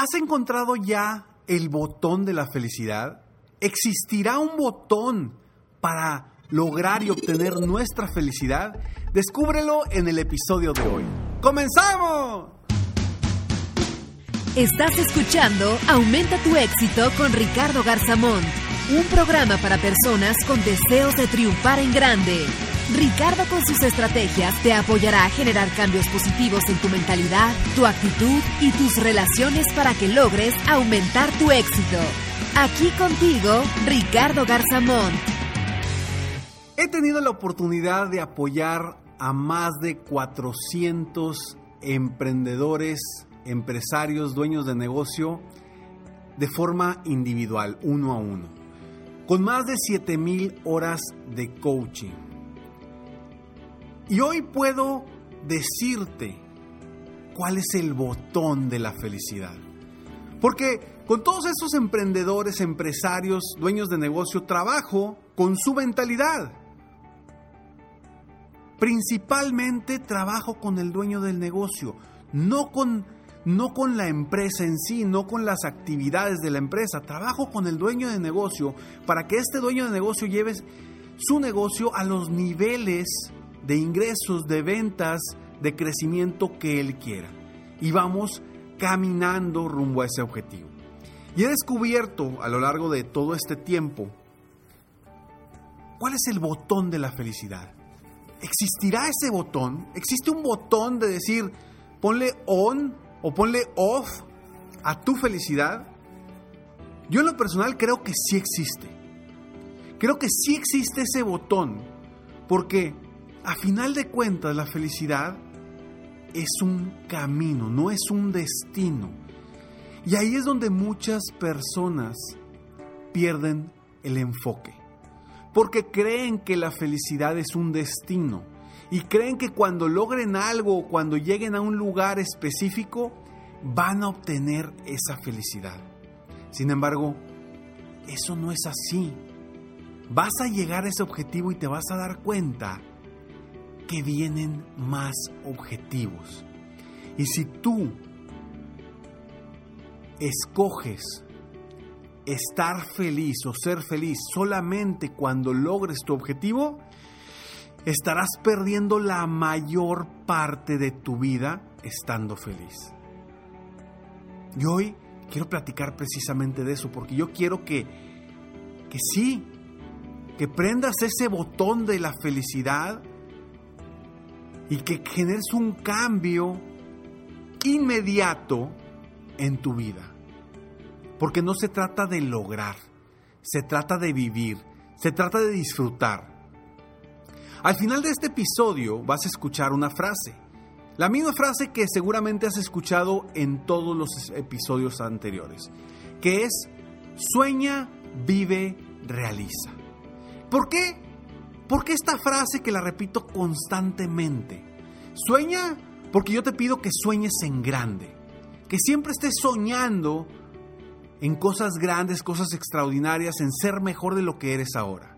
¿Has encontrado ya el botón de la felicidad? ¿Existirá un botón para lograr y obtener nuestra felicidad? Descúbrelo en el episodio de hoy. ¡Comenzamos! Estás escuchando Aumenta tu éxito con Ricardo Garzamont, un programa para personas con deseos de triunfar en grande. Ricardo con sus estrategias te apoyará a generar cambios positivos en tu mentalidad, tu actitud y tus relaciones para que logres aumentar tu éxito. Aquí contigo, Ricardo Garzamont. He tenido la oportunidad de apoyar a más de 400 emprendedores, empresarios, dueños de negocio de forma individual, uno a uno, con más de 7000 horas de coaching. Y hoy puedo decirte cuál es el botón de la felicidad. Porque con todos esos emprendedores, empresarios, dueños de negocio, trabajo con su mentalidad. Principalmente trabajo con el dueño del negocio, no con, no con la empresa en sí, no con las actividades de la empresa. Trabajo con el dueño de negocio para que este dueño de negocio lleve su negocio a los niveles de ingresos, de ventas, de crecimiento que Él quiera. Y vamos caminando rumbo a ese objetivo. Y he descubierto a lo largo de todo este tiempo cuál es el botón de la felicidad. ¿Existirá ese botón? ¿Existe un botón de decir ponle on o ponle off a tu felicidad? Yo en lo personal creo que sí existe. Creo que sí existe ese botón porque a final de cuentas, la felicidad es un camino, no es un destino. Y ahí es donde muchas personas pierden el enfoque. Porque creen que la felicidad es un destino. Y creen que cuando logren algo o cuando lleguen a un lugar específico, van a obtener esa felicidad. Sin embargo, eso no es así. Vas a llegar a ese objetivo y te vas a dar cuenta que vienen más objetivos. Y si tú escoges estar feliz o ser feliz solamente cuando logres tu objetivo, estarás perdiendo la mayor parte de tu vida estando feliz. Y hoy quiero platicar precisamente de eso, porque yo quiero que, que sí, que prendas ese botón de la felicidad y que generes un cambio inmediato en tu vida. Porque no se trata de lograr, se trata de vivir, se trata de disfrutar. Al final de este episodio vas a escuchar una frase, la misma frase que seguramente has escuchado en todos los episodios anteriores, que es sueña, vive, realiza. ¿Por qué? Porque esta frase que la repito constantemente? Sueña porque yo te pido que sueñes en grande, que siempre estés soñando en cosas grandes, cosas extraordinarias, en ser mejor de lo que eres ahora.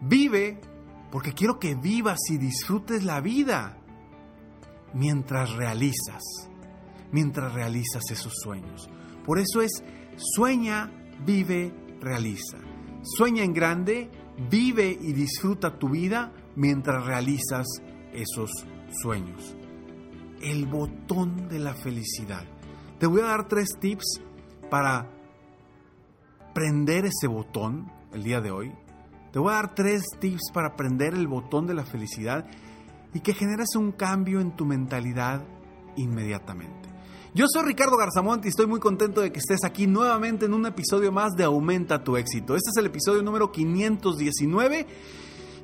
Vive porque quiero que vivas y disfrutes la vida mientras realizas, mientras realizas esos sueños. Por eso es sueña, vive, realiza. Sueña en grande Vive y disfruta tu vida mientras realizas esos sueños. El botón de la felicidad. Te voy a dar tres tips para prender ese botón el día de hoy. Te voy a dar tres tips para prender el botón de la felicidad y que generes un cambio en tu mentalidad inmediatamente. Yo soy Ricardo Garzamont y estoy muy contento de que estés aquí nuevamente en un episodio más de Aumenta tu éxito. Este es el episodio número 519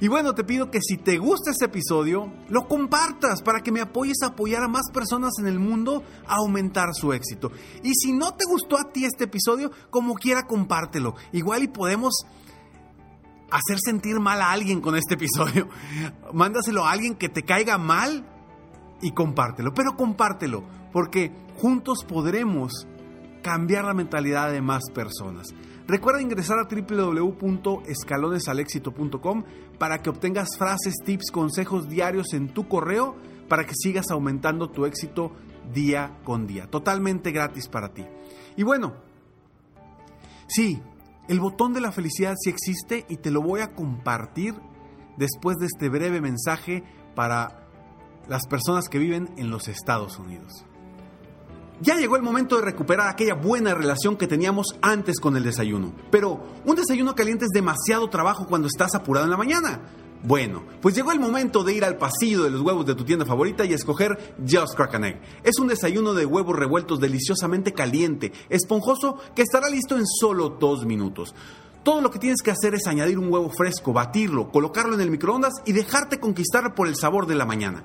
y bueno, te pido que si te gusta este episodio, lo compartas para que me apoyes a apoyar a más personas en el mundo a aumentar su éxito. Y si no te gustó a ti este episodio, como quiera compártelo. Igual y podemos hacer sentir mal a alguien con este episodio. Mándaselo a alguien que te caiga mal y compártelo. Pero compártelo, porque juntos podremos cambiar la mentalidad de más personas. Recuerda ingresar a www.escalonesalexito.com para que obtengas frases, tips, consejos diarios en tu correo para que sigas aumentando tu éxito día con día. Totalmente gratis para ti. Y bueno, sí, el botón de la felicidad sí existe y te lo voy a compartir después de este breve mensaje para las personas que viven en los Estados Unidos. Ya llegó el momento de recuperar aquella buena relación que teníamos antes con el desayuno. Pero un desayuno caliente es demasiado trabajo cuando estás apurado en la mañana. Bueno, pues llegó el momento de ir al pasillo de los huevos de tu tienda favorita y escoger Just Crack Egg. Es un desayuno de huevos revueltos deliciosamente caliente, esponjoso, que estará listo en solo dos minutos. Todo lo que tienes que hacer es añadir un huevo fresco, batirlo, colocarlo en el microondas y dejarte conquistar por el sabor de la mañana.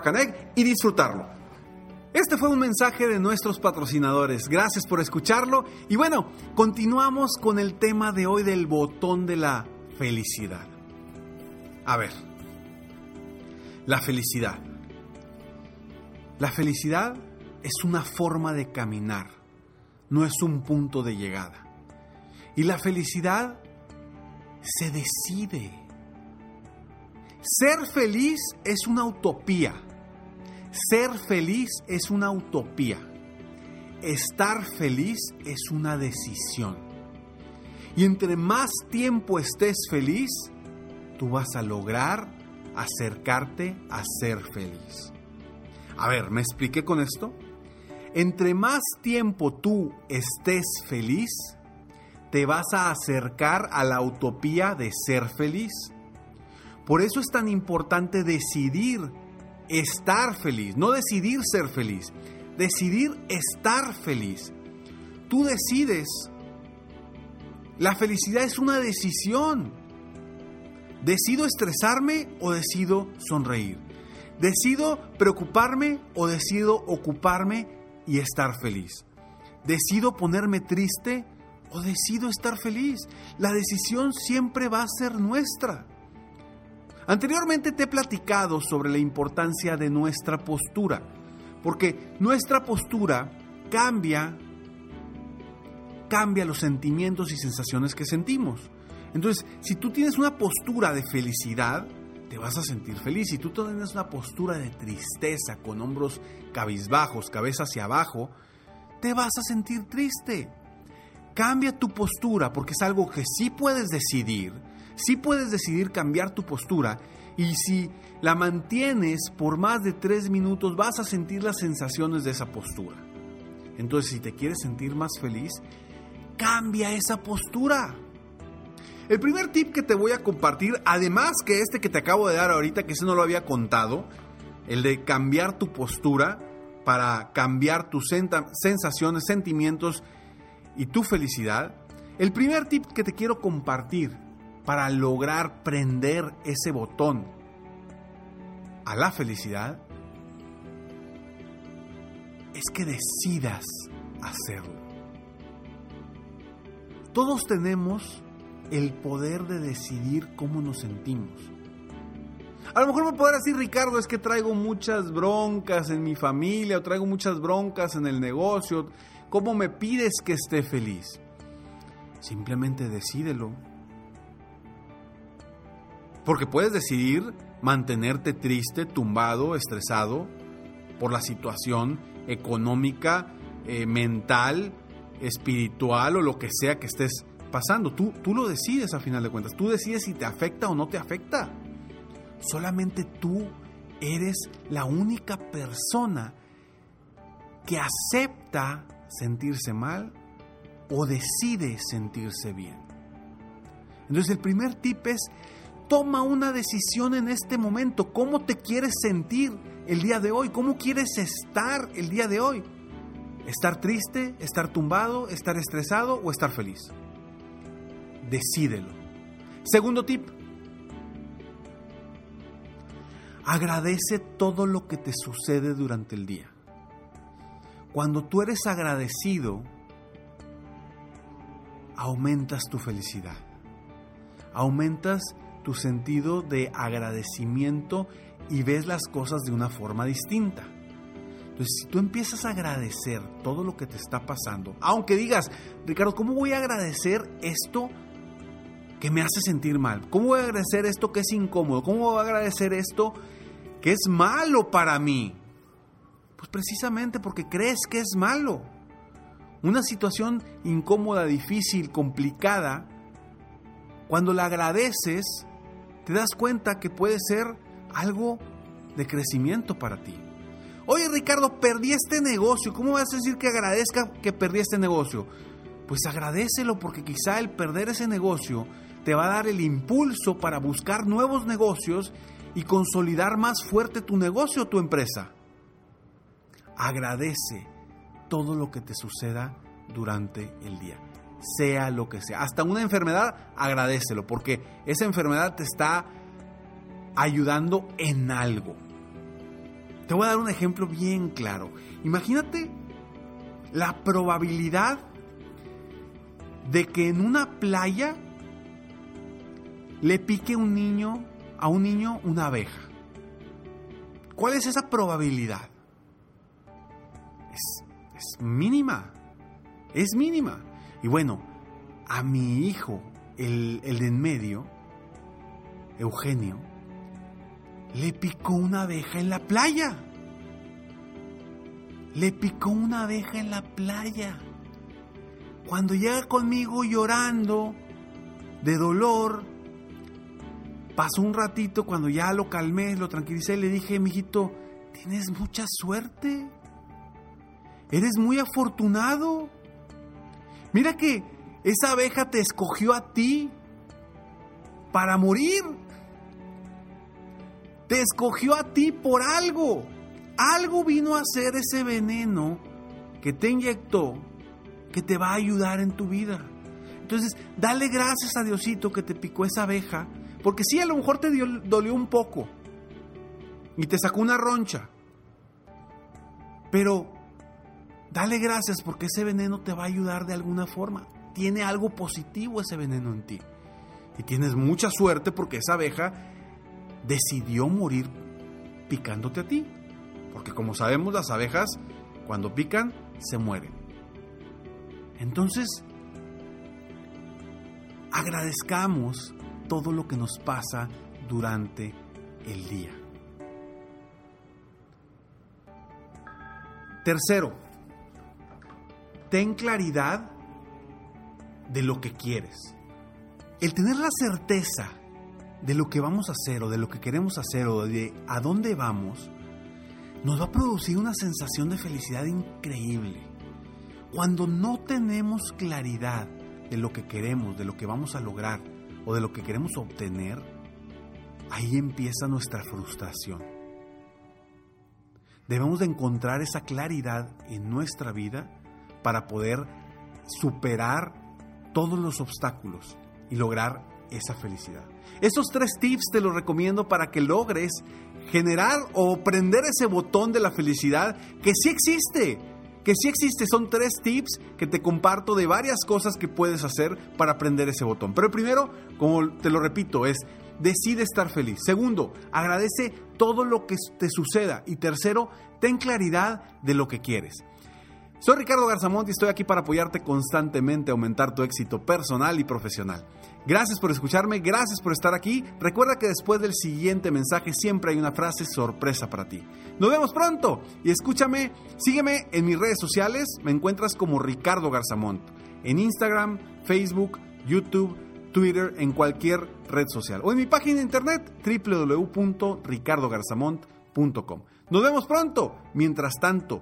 y disfrutarlo. Este fue un mensaje de nuestros patrocinadores. Gracias por escucharlo. Y bueno, continuamos con el tema de hoy del botón de la felicidad. A ver, la felicidad. La felicidad es una forma de caminar, no es un punto de llegada. Y la felicidad se decide. Ser feliz es una utopía. Ser feliz es una utopía. Estar feliz es una decisión. Y entre más tiempo estés feliz, tú vas a lograr acercarte a ser feliz. A ver, ¿me expliqué con esto? Entre más tiempo tú estés feliz, te vas a acercar a la utopía de ser feliz. Por eso es tan importante decidir estar feliz, no decidir ser feliz, decidir estar feliz. Tú decides. La felicidad es una decisión. ¿Decido estresarme o decido sonreír? ¿Decido preocuparme o decido ocuparme y estar feliz? ¿Decido ponerme triste o decido estar feliz? La decisión siempre va a ser nuestra. Anteriormente te he platicado sobre la importancia de nuestra postura, porque nuestra postura cambia cambia los sentimientos y sensaciones que sentimos. Entonces, si tú tienes una postura de felicidad, te vas a sentir feliz. Si tú tienes una postura de tristeza, con hombros cabizbajos, cabeza hacia abajo, te vas a sentir triste. Cambia tu postura porque es algo que sí puedes decidir. Sí puedes decidir cambiar tu postura y si la mantienes por más de tres minutos vas a sentir las sensaciones de esa postura. Entonces, si te quieres sentir más feliz, cambia esa postura. El primer tip que te voy a compartir, además que este que te acabo de dar ahorita, que ese no lo había contado, el de cambiar tu postura para cambiar tus sensaciones, sentimientos y tu felicidad, el primer tip que te quiero compartir para lograr prender ese botón a la felicidad es que decidas hacerlo. Todos tenemos el poder de decidir cómo nos sentimos. A lo mejor me podrás decir, Ricardo, es que traigo muchas broncas en mi familia o traigo muchas broncas en el negocio, ¿Cómo me pides que esté feliz? Simplemente decídelo. Porque puedes decidir mantenerte triste, tumbado, estresado por la situación económica, eh, mental, espiritual o lo que sea que estés pasando. Tú, tú lo decides a final de cuentas. Tú decides si te afecta o no te afecta. Solamente tú eres la única persona que acepta sentirse mal o decide sentirse bien. Entonces el primer tip es, toma una decisión en este momento. ¿Cómo te quieres sentir el día de hoy? ¿Cómo quieres estar el día de hoy? ¿Estar triste? ¿Estar tumbado? ¿Estar estresado? ¿O estar feliz? Decídelo. Segundo tip. Agradece todo lo que te sucede durante el día. Cuando tú eres agradecido, aumentas tu felicidad. Aumentas tu sentido de agradecimiento y ves las cosas de una forma distinta. Entonces, si tú empiezas a agradecer todo lo que te está pasando, aunque digas, Ricardo, ¿cómo voy a agradecer esto que me hace sentir mal? ¿Cómo voy a agradecer esto que es incómodo? ¿Cómo voy a agradecer esto que es malo para mí? Pues precisamente porque crees que es malo. Una situación incómoda, difícil, complicada, cuando la agradeces, te das cuenta que puede ser algo de crecimiento para ti. Oye Ricardo, perdí este negocio. ¿Cómo vas a decir que agradezca que perdí este negocio? Pues agradecelo porque quizá el perder ese negocio te va a dar el impulso para buscar nuevos negocios y consolidar más fuerte tu negocio o tu empresa. Agradece todo lo que te suceda durante el día, sea lo que sea. Hasta una enfermedad, agradecelo porque esa enfermedad te está ayudando en algo. Te voy a dar un ejemplo bien claro. Imagínate la probabilidad de que en una playa le pique un niño a un niño una abeja. ¿Cuál es esa probabilidad? Es, es mínima. Es mínima. Y bueno, a mi hijo, el, el de en medio, Eugenio, le picó una abeja en la playa. Le picó una abeja en la playa. Cuando llega conmigo llorando de dolor, pasó un ratito cuando ya lo calmé, lo tranquilicé, le dije, mijito, tienes mucha suerte. Eres muy afortunado. Mira que esa abeja te escogió a ti para morir. Te escogió a ti por algo. Algo vino a hacer ese veneno que te inyectó que te va a ayudar en tu vida. Entonces, dale gracias a Diosito que te picó esa abeja, porque sí, a lo mejor te dolió un poco y te sacó una roncha. Pero dale gracias porque ese veneno te va a ayudar de alguna forma. Tiene algo positivo ese veneno en ti. Y tienes mucha suerte porque esa abeja decidió morir picándote a ti. Porque como sabemos, las abejas cuando pican se mueren. Entonces, agradezcamos todo lo que nos pasa durante el día. Tercero, ten claridad de lo que quieres. El tener la certeza de lo que vamos a hacer o de lo que queremos hacer o de a dónde vamos, nos va a producir una sensación de felicidad increíble. Cuando no tenemos claridad de lo que queremos, de lo que vamos a lograr o de lo que queremos obtener, ahí empieza nuestra frustración. Debemos de encontrar esa claridad en nuestra vida para poder superar todos los obstáculos y lograr esa felicidad. Estos tres tips te los recomiendo para que logres generar o prender ese botón de la felicidad que sí existe. Que sí existe, son tres tips que te comparto de varias cosas que puedes hacer para prender ese botón. Pero primero, como te lo repito, es decide estar feliz. Segundo, agradece todo lo que te suceda. Y tercero, ten claridad de lo que quieres. Soy Ricardo Garzamont y estoy aquí para apoyarte constantemente a aumentar tu éxito personal y profesional. Gracias por escucharme, gracias por estar aquí. Recuerda que después del siguiente mensaje siempre hay una frase sorpresa para ti. Nos vemos pronto y escúchame, sígueme en mis redes sociales, me encuentras como Ricardo Garzamont, en Instagram, Facebook, YouTube, Twitter, en cualquier red social o en mi página de internet www.ricardogarzamont.com. Nos vemos pronto. Mientras tanto,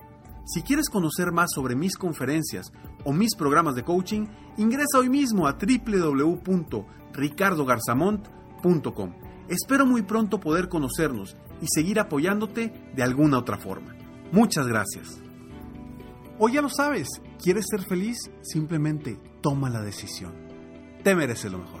Si quieres conocer más sobre mis conferencias o mis programas de coaching, ingresa hoy mismo a www.ricardogarzamont.com. Espero muy pronto poder conocernos y seguir apoyándote de alguna otra forma. Muchas gracias. O ya lo sabes, ¿quieres ser feliz? Simplemente toma la decisión. Te mereces lo mejor.